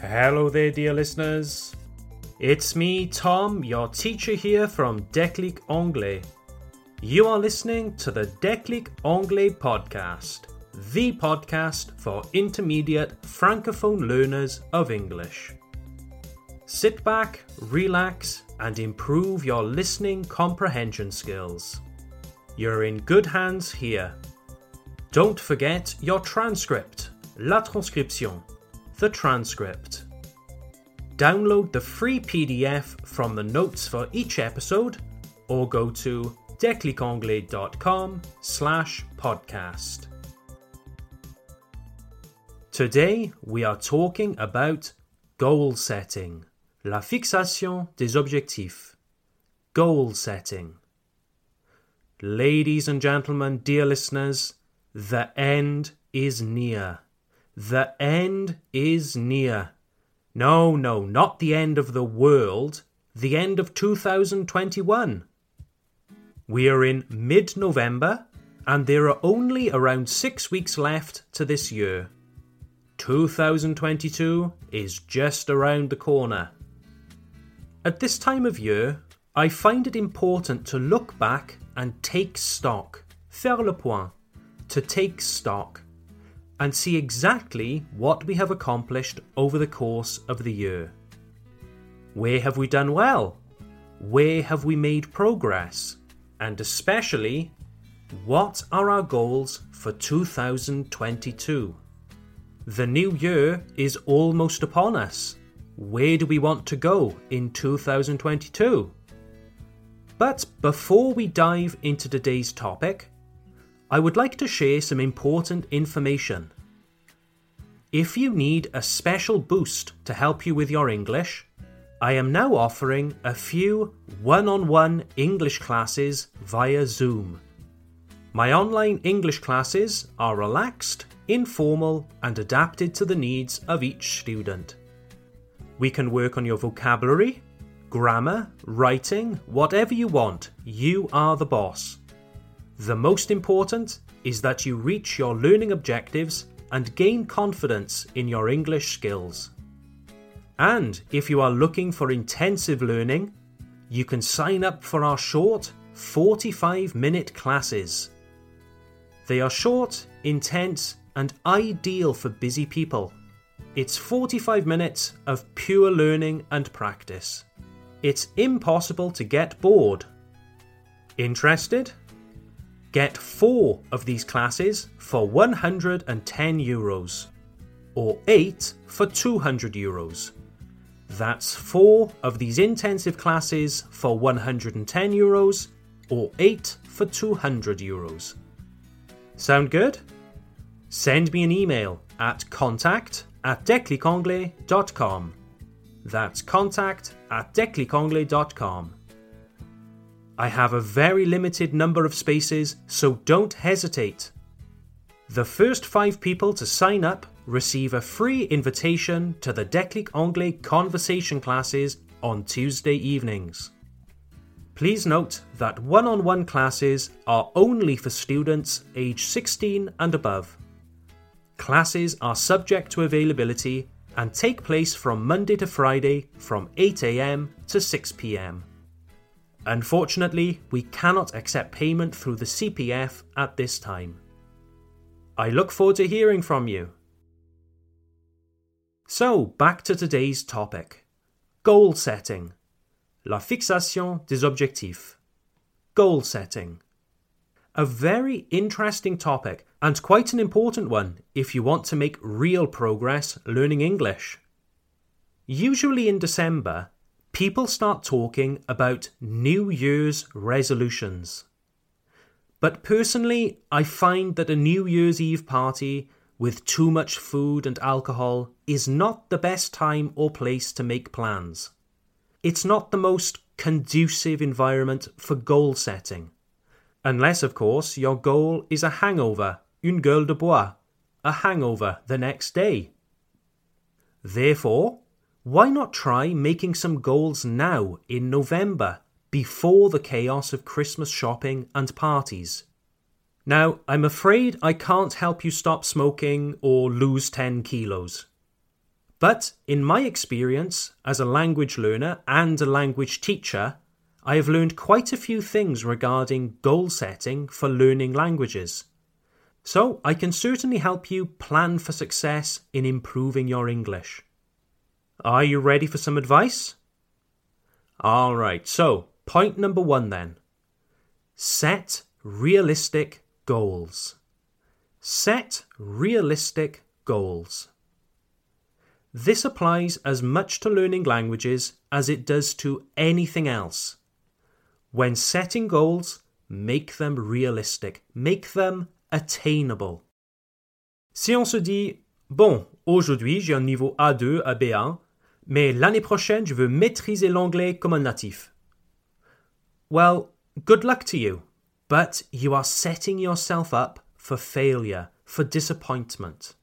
Hello there, dear listeners. It's me, Tom, your teacher here from Déclic Anglais. You are listening to the Déclic Anglais podcast, the podcast for intermediate francophone learners of English. Sit back, relax, and improve your listening comprehension skills. You're in good hands here. Don't forget your transcript, la transcription, the transcript. Download the free PDF from the notes for each episode or go to declicanglais.com slash podcast. Today we are talking about goal setting, la fixation des objectifs, goal setting. Ladies and gentlemen, dear listeners, the end is near. The end is near. No, no, not the end of the world, the end of 2021. We are in mid November, and there are only around six weeks left to this year. 2022 is just around the corner. At this time of year, I find it important to look back and take stock, faire le point, to take stock, and see exactly what we have accomplished over the course of the year. Where have we done well? Where have we made progress? And especially, what are our goals for 2022? The new year is almost upon us. Where do we want to go in 2022? But before we dive into today's topic, I would like to share some important information. If you need a special boost to help you with your English, I am now offering a few one on one English classes via Zoom. My online English classes are relaxed, informal, and adapted to the needs of each student. We can work on your vocabulary, grammar, writing, whatever you want, you are the boss. The most important is that you reach your learning objectives and gain confidence in your English skills. And if you are looking for intensive learning, you can sign up for our short 45 minute classes. They are short, intense, and ideal for busy people. It's 45 minutes of pure learning and practice it's impossible to get bored. Interested? Get four of these classes for 110 euros, or eight for 200 euros. That's four of these intensive classes for 110 euros, or eight for 200 euros. Sound good? Send me an email at contact at declicanglais.com. That's contact at declicanglais.com. I have a very limited number of spaces, so don't hesitate. The first five people to sign up receive a free invitation to the Déclic Anglais conversation classes on Tuesday evenings. Please note that one on one classes are only for students aged 16 and above. Classes are subject to availability and take place from Monday to Friday from 8am to 6pm. Unfortunately, we cannot accept payment through the CPF at this time. I look forward to hearing from you. So, back to today's topic goal setting. La fixation des objectifs. Goal setting. A very interesting topic and quite an important one if you want to make real progress learning English. Usually in December, people start talking about New Year's resolutions. But personally, I find that a New Year's Eve party with too much food and alcohol is not the best time or place to make plans. It's not the most conducive environment for goal setting. Unless, of course, your goal is a hangover, une gueule de bois, a hangover the next day. Therefore, why not try making some goals now in November, before the chaos of Christmas shopping and parties? Now, I'm afraid I can't help you stop smoking or lose 10 kilos. But in my experience as a language learner and a language teacher, I have learned quite a few things regarding goal setting for learning languages. So I can certainly help you plan for success in improving your English. Are you ready for some advice? Alright, so point number one then. Set realistic goals. Set realistic goals. This applies as much to learning languages as it does to anything else. When setting goals, make them realistic, make them attainable. Si on se dit, bon, aujourd'hui j'ai un niveau A2 à B1, mais l'année prochaine je veux maîtriser l'anglais comme un natif. Well, good luck to you, but you are setting yourself up for failure, for disappointment.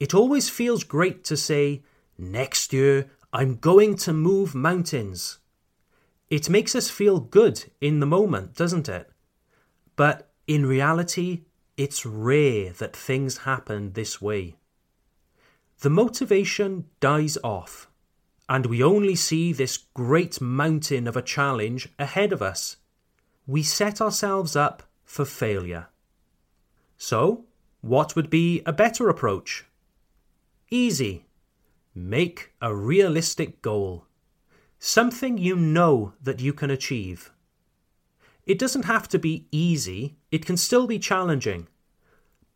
It always feels great to say, next year I'm going to move mountains. It makes us feel good in the moment, doesn't it? But in reality, it's rare that things happen this way. The motivation dies off, and we only see this great mountain of a challenge ahead of us. We set ourselves up for failure. So, what would be a better approach? Easy. Make a realistic goal. Something you know that you can achieve. It doesn't have to be easy, it can still be challenging.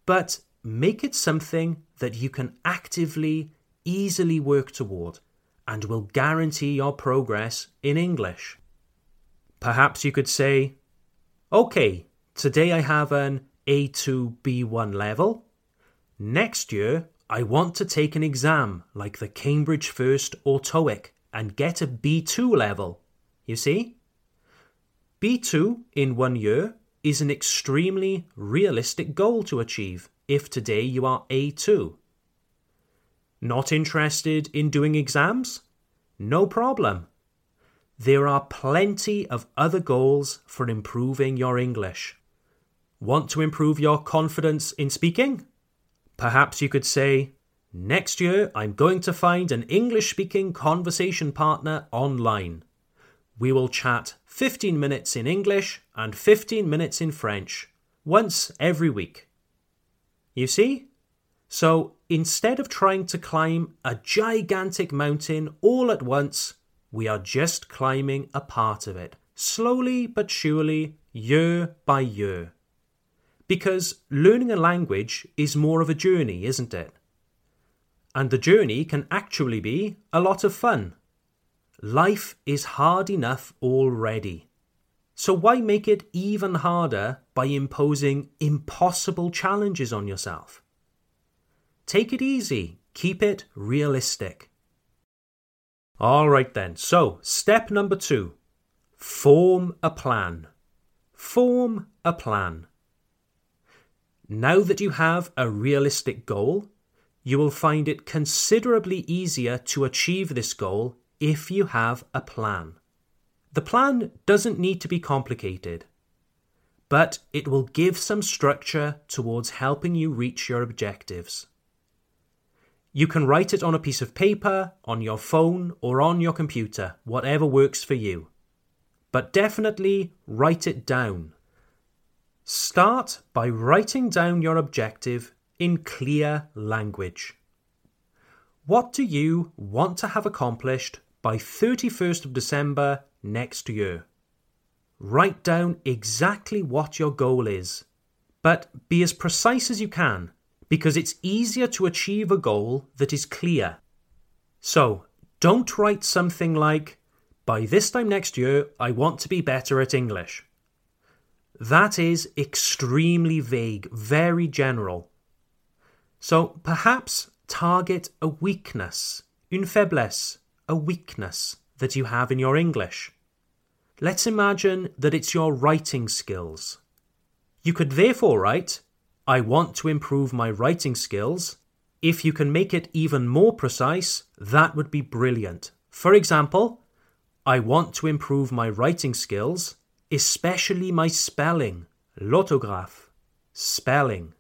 But make it something that you can actively, easily work toward and will guarantee your progress in English. Perhaps you could say, OK, today I have an A2 B1 level. Next year, I want to take an exam like the Cambridge First or TOEIC and get a B2 level. You see? B2 in one year is an extremely realistic goal to achieve if today you are A2. Not interested in doing exams? No problem. There are plenty of other goals for improving your English. Want to improve your confidence in speaking? Perhaps you could say, Next year, I'm going to find an English speaking conversation partner online. We will chat 15 minutes in English and 15 minutes in French, once every week. You see? So instead of trying to climb a gigantic mountain all at once, we are just climbing a part of it, slowly but surely, year by year. Because learning a language is more of a journey, isn't it? And the journey can actually be a lot of fun. Life is hard enough already. So why make it even harder by imposing impossible challenges on yourself? Take it easy, keep it realistic. Alright then, so step number two form a plan. Form a plan. Now that you have a realistic goal, you will find it considerably easier to achieve this goal if you have a plan. The plan doesn't need to be complicated, but it will give some structure towards helping you reach your objectives. You can write it on a piece of paper, on your phone, or on your computer, whatever works for you. But definitely write it down. Start by writing down your objective in clear language. What do you want to have accomplished by 31st of December next year? Write down exactly what your goal is, but be as precise as you can because it's easier to achieve a goal that is clear. So, don't write something like, by this time next year, I want to be better at English. That is extremely vague, very general. So perhaps target a weakness, une faiblesse, a weakness that you have in your English. Let's imagine that it's your writing skills. You could therefore write, I want to improve my writing skills. If you can make it even more precise, that would be brilliant. For example, I want to improve my writing skills especially my spelling, l'autographe, spelling.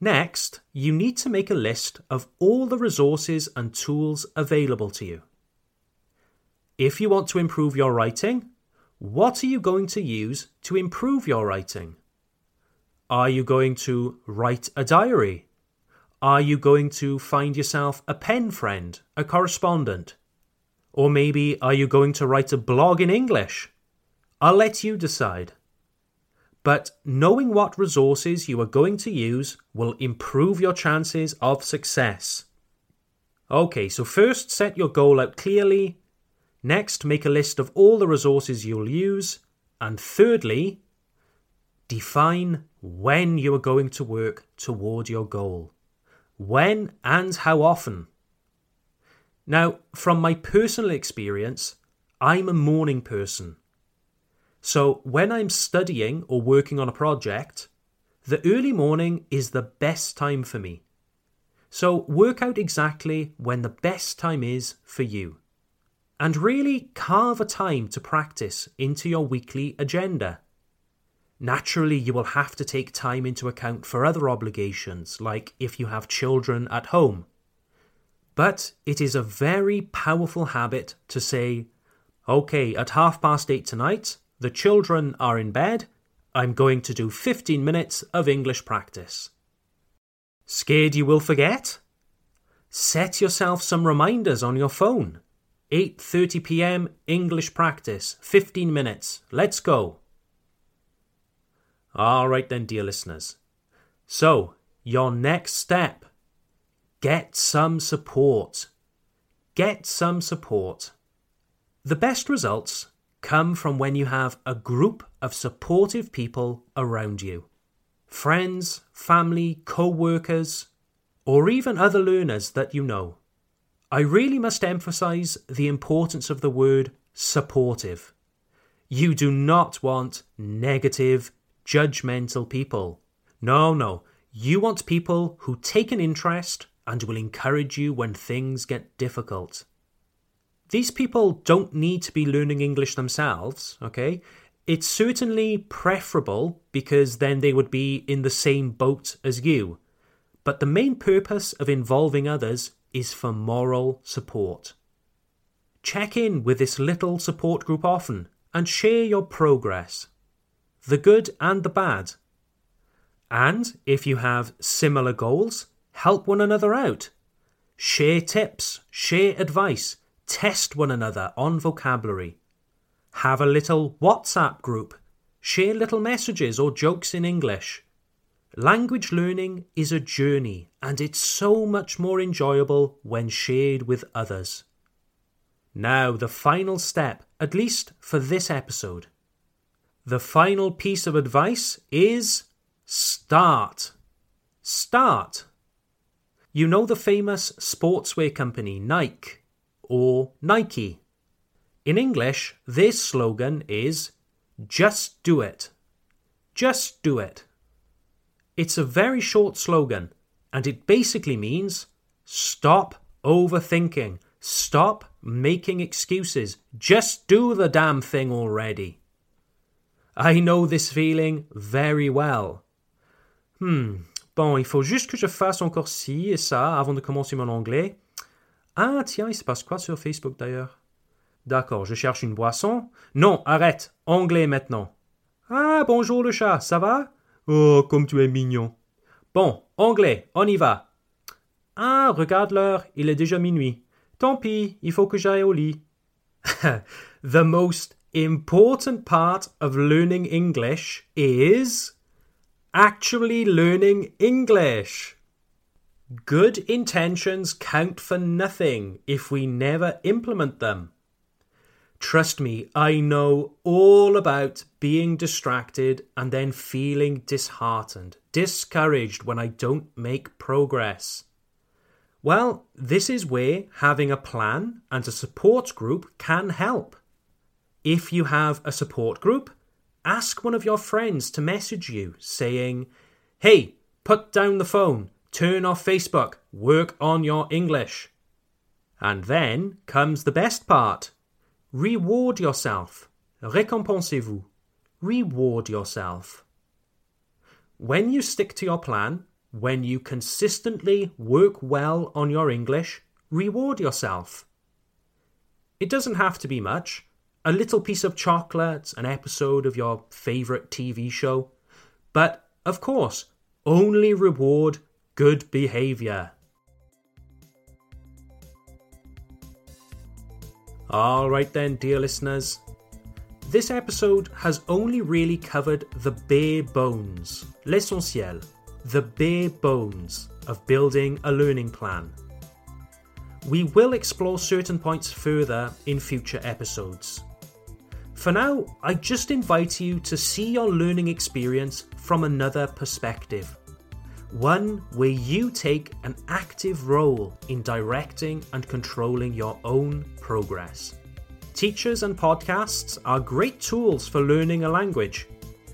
Next, you need to make a list of all the resources and tools available to you. If you want to improve your writing, what are you going to use to improve your writing? Are you going to write a diary? Are you going to find yourself a pen friend, a correspondent? Or maybe are you going to write a blog in English? I'll let you decide. But knowing what resources you are going to use will improve your chances of success. Okay, so first set your goal out clearly. Next, make a list of all the resources you'll use. And thirdly, define when you are going to work toward your goal. When and how often. Now, from my personal experience, I'm a morning person. So when I'm studying or working on a project, the early morning is the best time for me. So work out exactly when the best time is for you. And really carve a time to practice into your weekly agenda. Naturally, you will have to take time into account for other obligations, like if you have children at home. But it is a very powerful habit to say, okay, at half past eight tonight, the children are in bed. I'm going to do 15 minutes of English practice. Scared you will forget? Set yourself some reminders on your phone. 8:30 p.m. English practice, 15 minutes. Let's go. All right then, dear listeners. So, your next step get some support. Get some support. The best results come from when you have a group of supportive people around you friends, family, co workers, or even other learners that you know. I really must emphasize the importance of the word supportive. You do not want negative, judgmental people. No, no. You want people who take an interest and will encourage you when things get difficult. These people don't need to be learning English themselves, okay? It's certainly preferable because then they would be in the same boat as you. But the main purpose of involving others is for moral support. Check in with this little support group often and share your progress, the good and the bad. And if you have similar goals, help one another out. Share tips, share advice, Test one another on vocabulary. Have a little WhatsApp group. Share little messages or jokes in English. Language learning is a journey and it's so much more enjoyable when shared with others. Now, the final step, at least for this episode. The final piece of advice is start. Start. You know the famous sportswear company Nike or Nike. In English, this slogan is Just Do It. Just Do It. It's a very short slogan, and it basically means stop overthinking, stop making excuses, just do the damn thing already. I know this feeling very well. Hmm, bon, il faut juste que je fasse encore ci et ça avant de commencer mon anglais. Ah, tiens, il se passe quoi sur Facebook d'ailleurs D'accord, je cherche une boisson. Non, arrête, anglais maintenant. Ah, bonjour le chat, ça va Oh, comme tu es mignon. Bon, anglais, on y va. Ah, regarde l'heure, il est déjà minuit. Tant pis, il faut que j'aille au lit. the most important part of learning English is actually learning English. Good intentions count for nothing if we never implement them. Trust me, I know all about being distracted and then feeling disheartened, discouraged when I don't make progress. Well, this is where having a plan and a support group can help. If you have a support group, ask one of your friends to message you saying, Hey, put down the phone turn off Facebook, work on your English. And then comes the best part reward yourself. Récompensez-vous. Reward yourself. When you stick to your plan when you consistently work well on your English, reward yourself. It doesn't have to be much. A little piece of chocolate, an episode of your favourite TV show. But, of course, only reward good behaviour. Alright then, dear listeners. This episode has only really covered the bare bones, l'essentiel, the bare bones of building a learning plan. We will explore certain points further in future episodes. For now, I just invite you to see your learning experience from another perspective. One where you take an active role in directing and controlling your own progress. Teachers and podcasts are great tools for learning a language,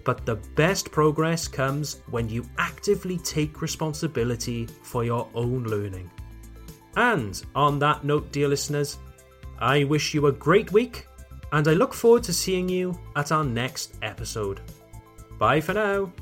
but the best progress comes when you actively take responsibility for your own learning. And on that note, dear listeners, I wish you a great week and I look forward to seeing you at our next episode. Bye for now.